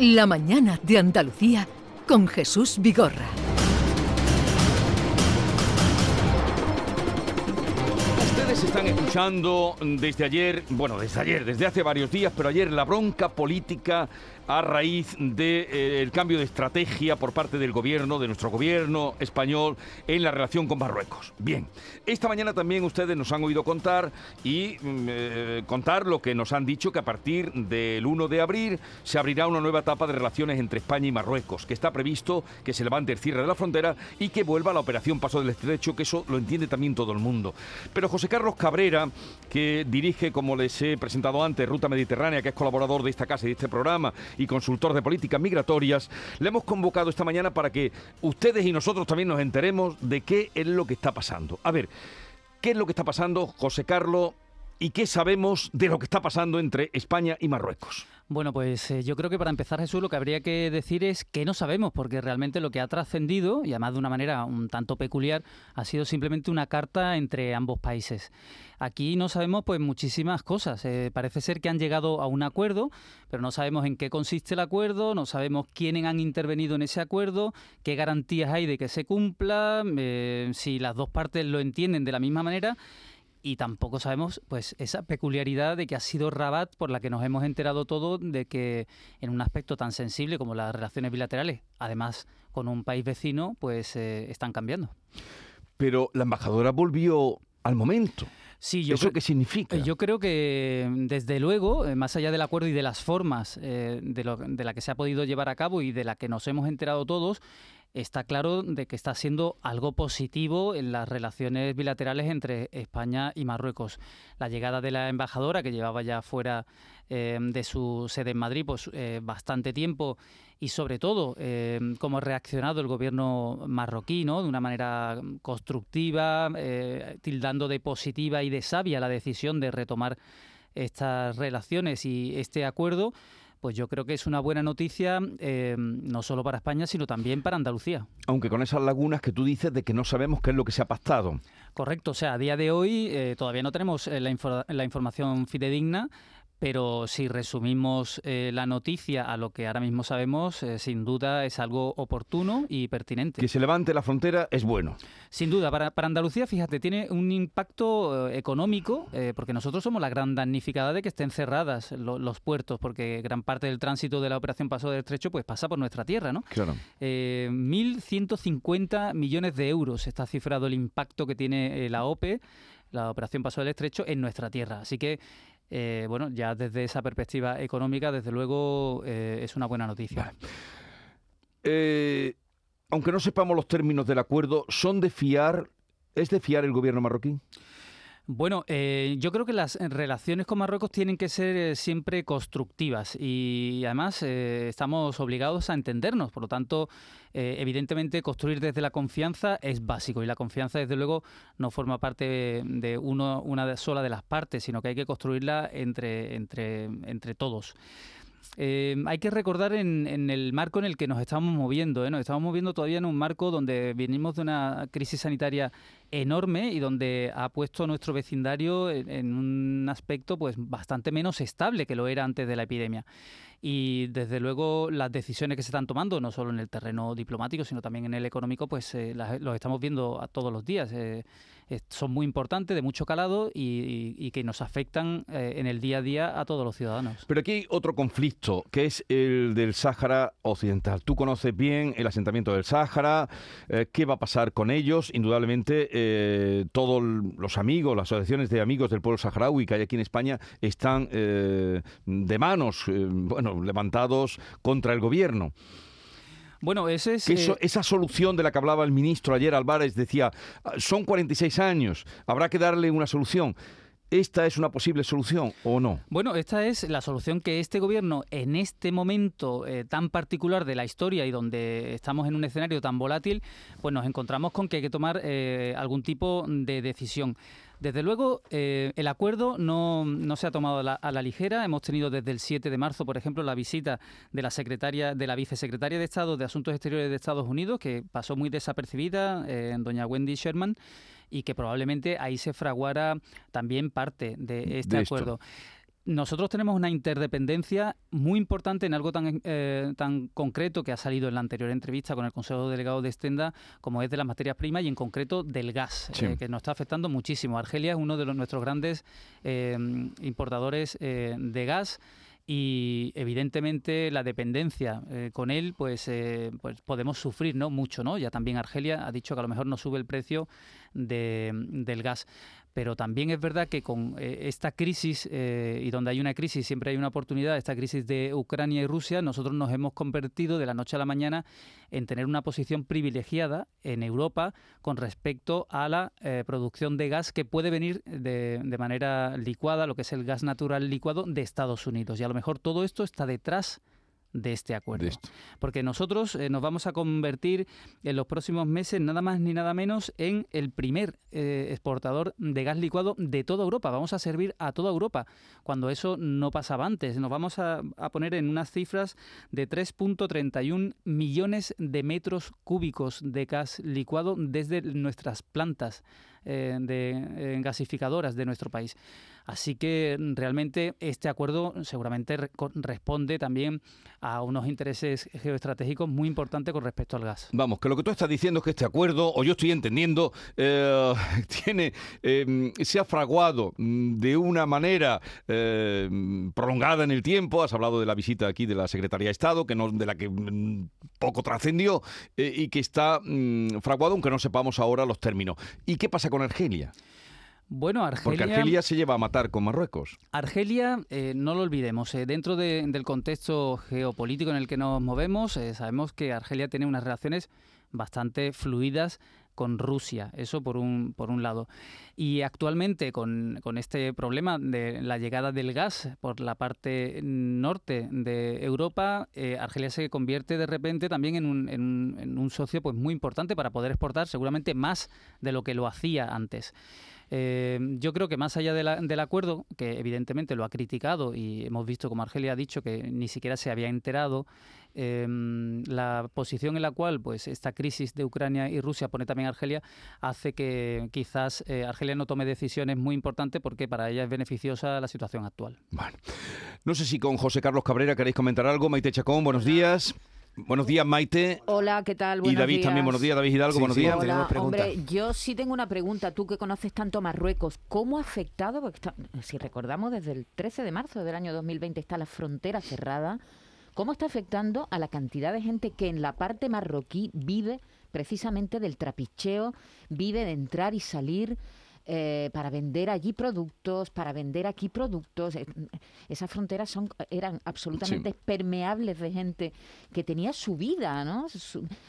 La mañana de Andalucía con Jesús Vigorra. Ustedes están escuchando desde ayer, bueno, desde ayer, desde hace varios días, pero ayer la bronca política a raíz del de, eh, cambio de estrategia por parte del gobierno, de nuestro gobierno español, en la relación con Marruecos. Bien, esta mañana también ustedes nos han oído contar y mm, eh, contar lo que nos han dicho que a partir del 1 de abril se abrirá una nueva etapa de relaciones entre España y Marruecos, que está previsto que se levante el cierre de la frontera y que vuelva la operación Paso del Estrecho, que eso lo entiende también todo el mundo. Pero José Carlos Cabrera, que dirige, como les he presentado antes, Ruta Mediterránea, que es colaborador de esta casa y de este programa, y consultor de políticas migratorias, le hemos convocado esta mañana para que ustedes y nosotros también nos enteremos de qué es lo que está pasando. A ver, ¿qué es lo que está pasando, José Carlos? ¿Y qué sabemos de lo que está pasando entre España y Marruecos? Bueno, pues eh, yo creo que para empezar, Jesús, lo que habría que decir es que no sabemos, porque realmente lo que ha trascendido, y además de una manera un tanto peculiar, ha sido simplemente una carta entre ambos países. Aquí no sabemos pues muchísimas cosas. Eh, parece ser que han llegado a un acuerdo, pero no sabemos en qué consiste el acuerdo, no sabemos quiénes han intervenido en ese acuerdo, qué garantías hay de que se cumpla, eh, si las dos partes lo entienden de la misma manera y tampoco sabemos pues esa peculiaridad de que ha sido Rabat por la que nos hemos enterado todo de que en un aspecto tan sensible como las relaciones bilaterales, además con un país vecino, pues eh, están cambiando. Pero la embajadora volvió al momento. Sí, yo ¿Eso qué significa? Yo creo que, desde luego, eh, más allá del acuerdo y de las formas eh, de, lo, de la que se ha podido llevar a cabo y de la que nos hemos enterado todos, está claro de que está siendo algo positivo en las relaciones bilaterales entre España y Marruecos. La llegada de la embajadora, que llevaba ya fuera eh, de su sede en Madrid pues, eh, bastante tiempo, y sobre todo eh, cómo ha reaccionado el gobierno marroquí, ¿no? de una manera constructiva, tildando de positiva y de sabia la decisión de retomar estas relaciones y este acuerdo pues yo creo que es una buena noticia eh, no solo para España, sino también para Andalucía. Aunque con esas lagunas que tú dices de que no sabemos qué es lo que se ha pactado. Correcto, o sea, a día de hoy eh, todavía no tenemos eh, la, la información fidedigna pero si resumimos eh, la noticia a lo que ahora mismo sabemos, eh, sin duda es algo oportuno y pertinente. Que se levante la frontera es bueno. Sin duda, para, Andalucía, fíjate, tiene un impacto eh, económico, porque nosotros somos la gran damnificada de que estén cerradas los puertos, porque gran parte del tránsito de la operación Paso del Estrecho pues pasa por nuestra tierra, ¿no? Claro. 1.150 millones de euros está cifrado el impacto que tiene la OPE la operación Paso del Estrecho en nuestra tierra. Así que eh, bueno, ya desde esa perspectiva económica, desde luego, eh, es una buena noticia. Eh, aunque no sepamos los términos del acuerdo, ¿son de fiar? ¿Es de fiar el gobierno marroquí? Bueno, eh, yo creo que las relaciones con Marruecos tienen que ser eh, siempre constructivas y además eh, estamos obligados a entendernos. Por lo tanto, evidentemente construir desde la confianza es básico y la confianza desde luego no forma parte de uno, una sola de las partes, sino que hay que construirla entre, entre, entre todos. Eh, hay que recordar en, el marco en el que nos estamos moviendo. ¿eh? Nos estamos moviendo todavía en un marco donde venimos de una crisis sanitaria enorme y donde ha puesto nuestro vecindario en, un aspecto pues bastante menos estable que lo era antes de la epidemia. Y desde luego las decisiones que se están tomando, no solo en el terreno diplomático, sino también en el económico, pues eh, los estamos viendo a todos los días. Eh, son muy importantes, de mucho calado y, que nos afectan eh, en el día a día a todos los ciudadanos. Pero aquí hay otro conflicto, que es el del Sáhara Occidental. Tú conoces bien el asentamiento del Sáhara, qué va a pasar con ellos. Indudablemente, todos los amigos, las asociaciones de amigos del pueblo saharaui que hay aquí en España están de manos, bueno, levantados contra el gobierno. Bueno, ese es, eh, esa solución de la que hablaba el ministro ayer Álvarez decía, ah, son 46 años, habrá que darle una solución. ¿Esta es una posible solución o no? Bueno, esta es la solución que este gobierno, en este momento eh, tan particular de la historia y donde estamos en un escenario tan volátil, pues nos encontramos con que hay que tomar eh, algún tipo de decisión. Desde luego, eh, el acuerdo no, se ha tomado a la, ligera. Hemos tenido desde el 7 de marzo, por ejemplo, la visita de la secretaria, de la vicesecretaria de Estado de Asuntos Exteriores de Estados Unidos, que pasó muy desapercibida, doña Wendy Sherman, y que probablemente ahí se fraguara también parte de este acuerdo. nosotros tenemos una interdependencia muy importante en algo tan, eh, tan concreto que ha salido en la anterior entrevista con el Consejo Delegado de Estenda, como es de las materias primas y en concreto del gas, eh, que nos está afectando muchísimo. Argelia es uno de los, nuestros grandes eh, importadores de gas y evidentemente la dependencia con él pues, pues podemos sufrir no mucho no ya también Argelia ha dicho que a lo mejor no sube el precio de, del gas pero también es verdad que con eh, esta crisis, eh, y donde hay una crisis siempre hay una oportunidad, esta crisis de Ucrania y Rusia, nosotros nos hemos convertido de la noche a la mañana en tener una posición privilegiada en Europa con respecto a la eh, producción de gas que puede venir de, de manera licuada, lo que es el gas natural licuado de Estados Unidos. Y a lo mejor todo esto está detrás de este acuerdo. Porque nosotros eh, nos vamos a convertir en los próximos meses nada más ni nada menos en el primer eh, exportador de gas licuado de toda Europa. Vamos a servir a toda Europa, cuando eso no pasaba antes. Nos vamos a, a poner en unas cifras de 3.31 millones de metros cúbicos de gas licuado desde nuestras plantas eh, de gasificadoras de nuestro país. Así que mm, realmente este acuerdo seguramente responde también a unos intereses geoestratégicos muy importantes con respecto al gas. Vamos, que lo que tú estás diciendo es que este acuerdo, o yo estoy entendiendo, eh, tiene em, se ha fraguado mm, de una manera em, prolongada en el tiempo. Has hablado de la visita aquí de la Secretaría de Estado, que no, de la que mm, poco trascendió eh, y que está fraguado, aunque no sepamos ahora los términos. ¿Y qué pasa con Argelia? Bueno, Argelia... Porque Argelia se lleva a matar con Marruecos. Argelia, eh, no lo olvidemos, eh, dentro del contexto geopolítico en el que nos movemos, eh, sabemos que Argelia tiene unas relaciones bastante fluidas con Rusia, eso por un, por un lado. Y actualmente con, este problema de la llegada del gas por la parte norte de Europa, Argelia se convierte de repente también en un, en un socio pues, muy importante para poder exportar seguramente más de lo que lo hacía antes. Eh, yo creo que más allá del acuerdo, que evidentemente lo ha criticado y hemos visto como Argelia ha dicho que ni siquiera se había enterado, em, la posición en la cual pues esta crisis de Ucrania y Rusia pone también a Argelia hace que quizás eh, Argelia no tome decisiones muy importantes porque para ella es beneficiosa la situación actual. Bueno, no sé si con José Carlos Cabrera queréis comentar algo. Maite Chacón, buenos días. Buenos días, Maite. Hola, ¿qué tal? Buenos y David también, buenos días. David Hidalgo, buenos días. Hola, hombre, yo sí tengo una pregunta. Tú que conoces tanto Marruecos, ¿cómo ha afectado? Porque si recordamos, desde el 13 de marzo del año 2020 está la frontera cerrada. ¿Cómo está afectando a la cantidad de gente que en la parte marroquí vive precisamente del trapicheo, vive de entrar y salir? Eh, para vender allí productos, para vender aquí productos. Eh, esas fronteras son, eran absolutamente permeables de gente que tenía su vida, ¿no?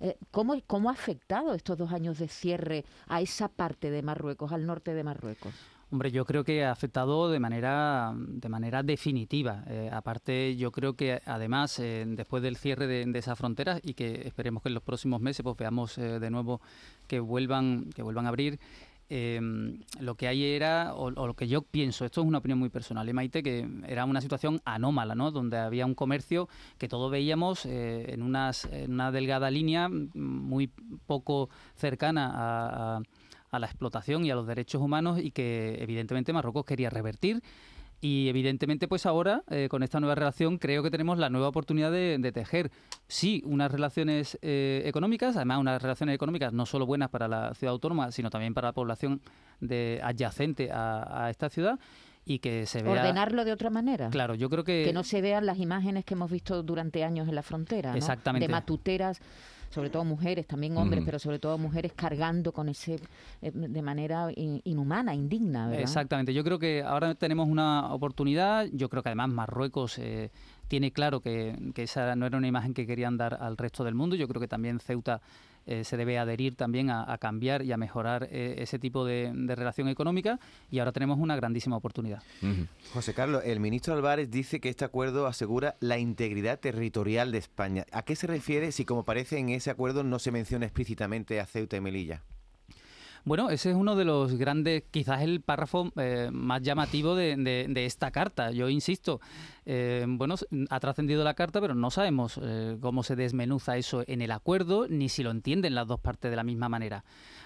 Eh, ¿cómo, ¿Cómo ha afectado estos dos años de cierre a esa parte de Marruecos, al norte de Marruecos? Hombre, yo creo que ha afectado de manera, de manera definitiva. aparte, yo creo que además, después del cierre de, de esas fronteras y que esperemos que en los próximos meses pues, veamos de nuevo que vuelvan, que vuelvan a abrir, Em, lo que hay era, o, lo que yo pienso, esto es una opinión muy personal, ¿eh, Maite, que era una situación anómala, ¿no? Donde había un comercio que todos veíamos eh, en, unas, en una delgada línea muy poco cercana a la explotación y a los derechos humanos y que evidentemente Marruecos quería revertir y evidentemente, pues ahora, eh, con esta nueva relación, creo que tenemos la nueva oportunidad de, tejer, sí, unas relaciones eh, económicas, además unas relaciones económicas no solo buenas para la ciudad autónoma, sino también para la población de, adyacente a, esta ciudad y que se vea... Ordenarlo de otra manera. Claro, yo creo que... Que no se vean las imágenes que hemos visto durante años en la frontera, Exactamente. De matuteras sobre todo mujeres, también hombres, pero sobre todo mujeres cargando con ese eh, de manera inhumana, indigna. ¿verdad? Exactamente. Yo creo que ahora tenemos una oportunidad. Yo creo que además Marruecos eh, tiene claro que, que, esa no era una imagen que querían dar al resto del mundo. Yo creo que también Ceuta eh, se debe adherir también a, cambiar y a mejorar eh, ese tipo de, relación económica y ahora tenemos una grandísima oportunidad. José Carlos, el ministro Álvarez dice que este acuerdo asegura la integridad territorial de España. ¿A qué se refiere si, como parece en ese acuerdo, no se menciona explícitamente a Ceuta y Melilla? Bueno, ese es uno de los grandes, quizás el párrafo eh, más llamativo de, esta carta. Yo insisto, eh, bueno, ha trascendido la carta, pero no sabemos eh, cómo se desmenuza eso en el acuerdo, ni si lo entienden las dos partes de la misma manera.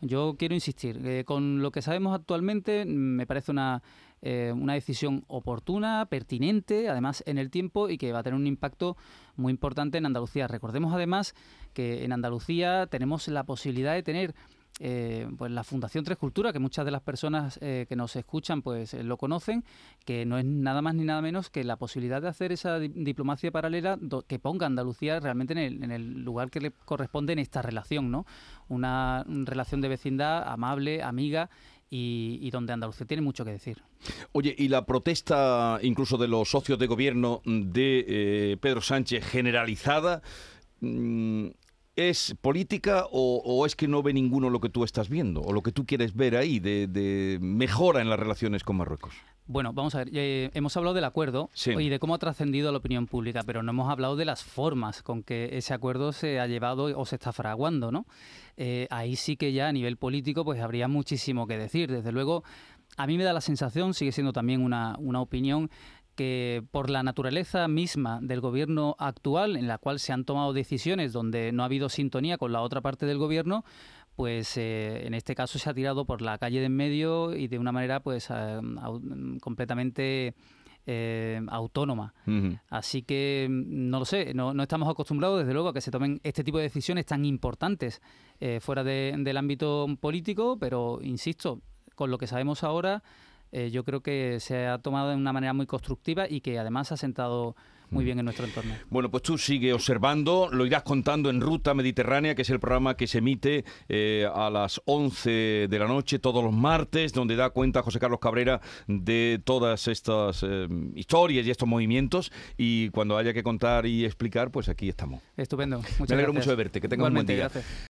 Yo quiero insistir, con lo que sabemos actualmente, me parece una, una decisión oportuna, pertinente, además en el tiempo y que va a tener un impacto muy importante en Andalucía. Recordemos además que en Andalucía tenemos la posibilidad de tener eh, pues la Fundación Tres Culturas, que muchas de las personas eh, que nos escuchan pues eh, lo conocen, que no es nada más ni nada menos que la posibilidad de hacer esa diplomacia paralela que ponga Andalucía realmente en el, lugar que le corresponde en esta relación, ¿no? Una relación de vecindad amable, amiga y, donde Andalucía tiene mucho que decir. Oye, y la protesta incluso de los socios de gobierno de Pedro Sánchez generalizada, mm, ¿Es política o, es que no ve ninguno lo que tú estás viendo o lo que tú quieres ver ahí de, mejora en las relaciones con Marruecos? Bueno, vamos a ver, eh, hemos hablado del acuerdo y de cómo ha trascendido a la opinión pública, pero no hemos hablado de las formas con que ese acuerdo se ha llevado o se está fraguando, ¿no? Eh, ahí sí que ya a nivel político pues habría muchísimo que decir. Desde luego, a mí me da la sensación, sigue siendo también una, una opinión, que por la naturaleza misma del gobierno actual, en la cual se han tomado decisiones donde no ha habido sintonía con la otra parte del gobierno, pues eh, en este caso se ha tirado por la calle de en medio y de una manera pues eh, completamente eh, autónoma. Así que mm, no lo sé, no, estamos acostumbrados desde luego a que se tomen este tipo de decisiones tan importantes fuera del ámbito político, pero insisto, con lo que sabemos ahora eh, yo creo que se ha tomado de una manera muy constructiva y que además ha sentado muy bien en nuestro entorno. Bueno, pues tú sigue observando, lo irás contando en Ruta Mediterránea, que es el programa que se emite eh, a las 11 de la noche todos los martes, donde da cuenta José Carlos Cabrera de todas estas eh, historias y estos movimientos. Y cuando haya que contar y explicar, pues aquí estamos. Estupendo. Muchas Me alegro mucho de verte. Que tengas un buen día.